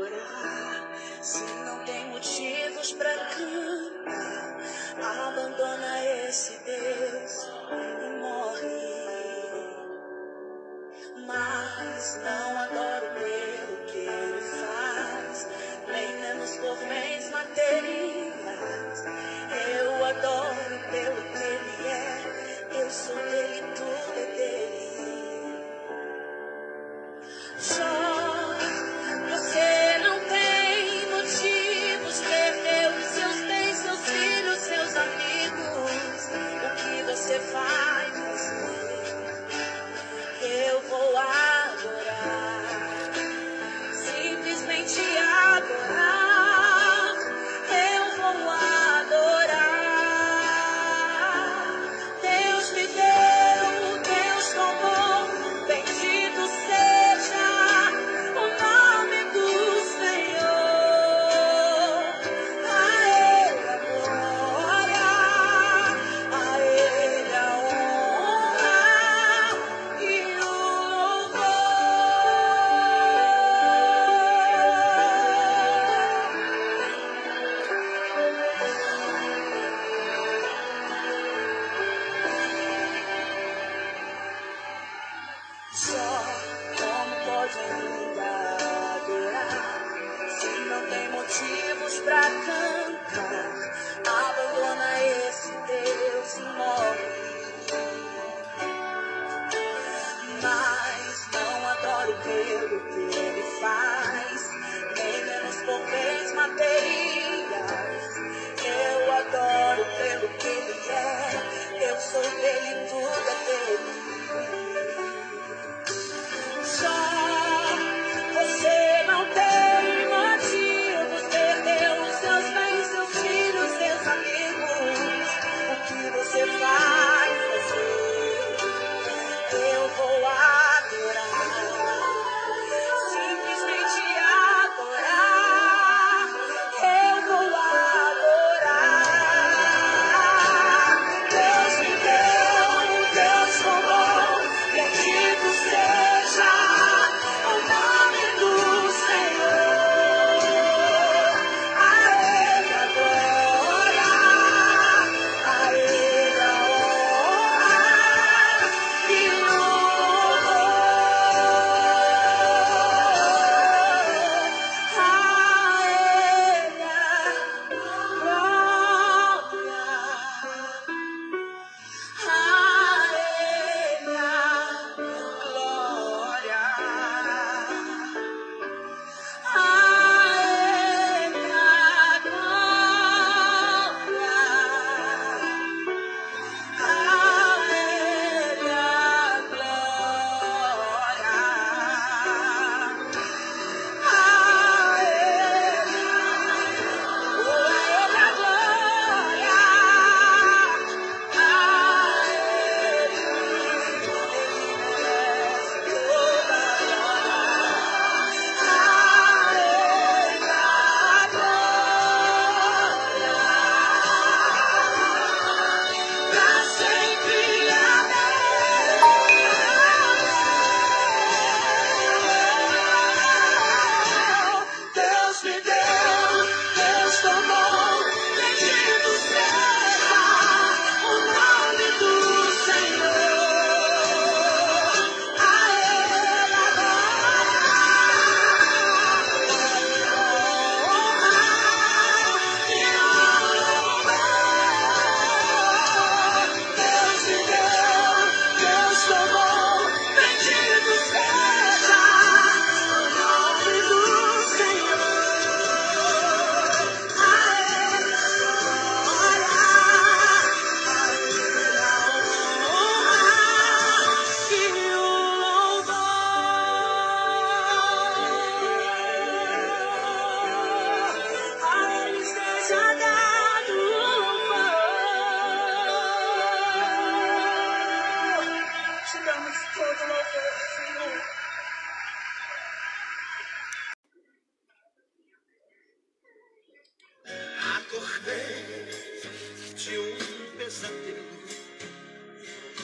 chorar. Se não tem motivos para cantar, abandona esse Deus e morre.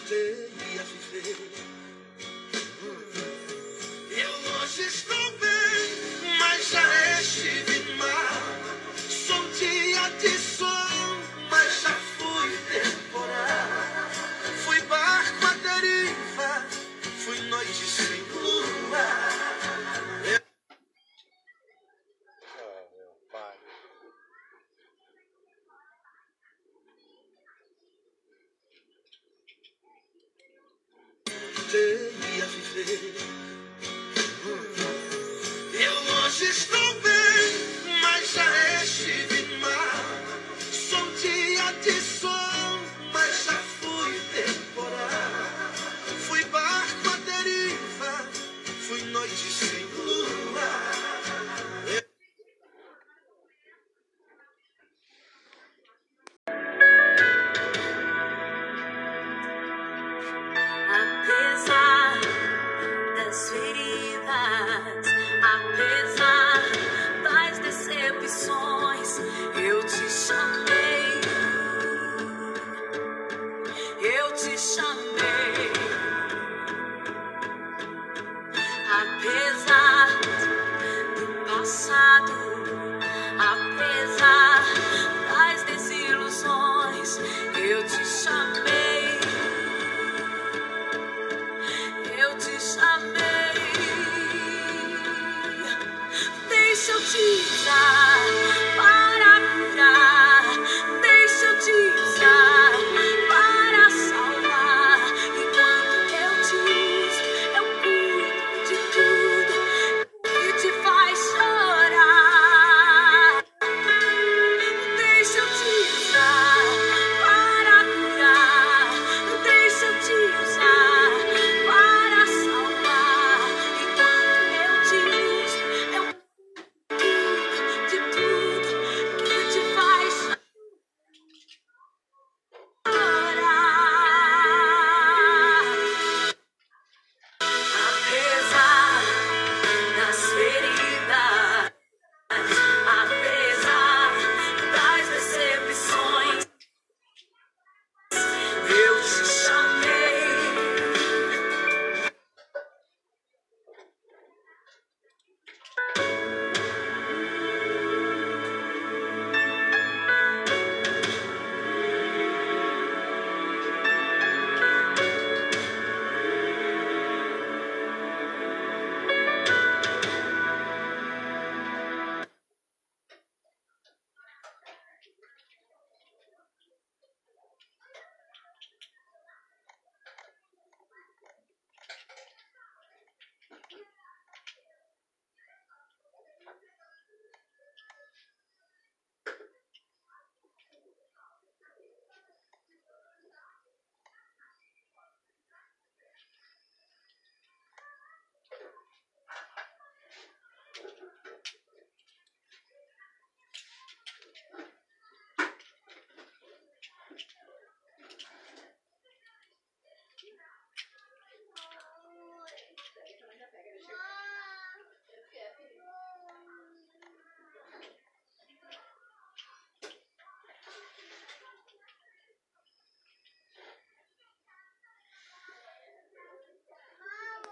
você ia sofrer Eu hoje estou bem, mas já estive mal. Sou dia de sol, mas já fui temporal. Fui barco à deriva, fui noite sem luar. apesar das decepções, eu te chamei. Eu te chamei. Apesar do passado.